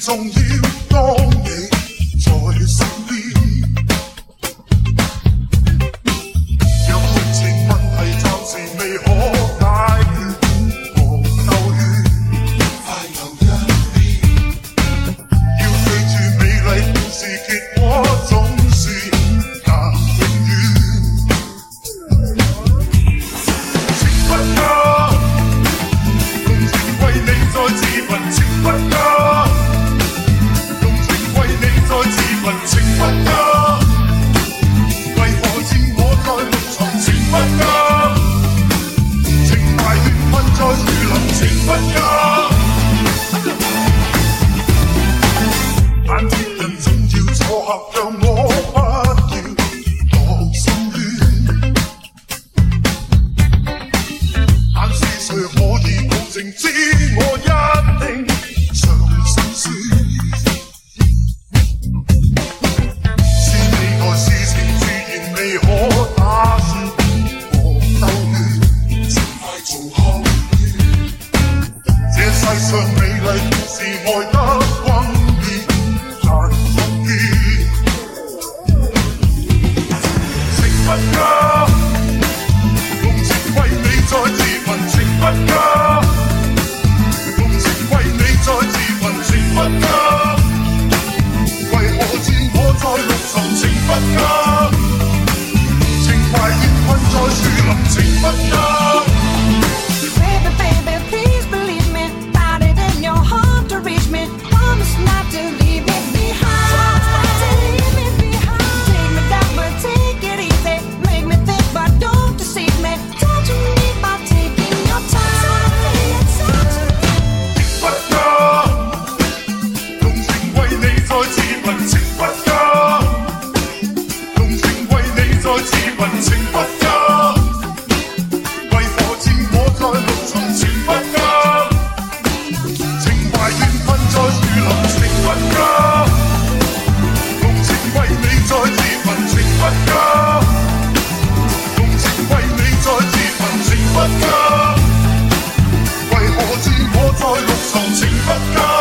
depends on you. 情知我一定尝心酸，是未来事情自然未可打算。我斗胆尽快做考，这世上美丽是爱得温软难见，情不加。Consulting Podcast.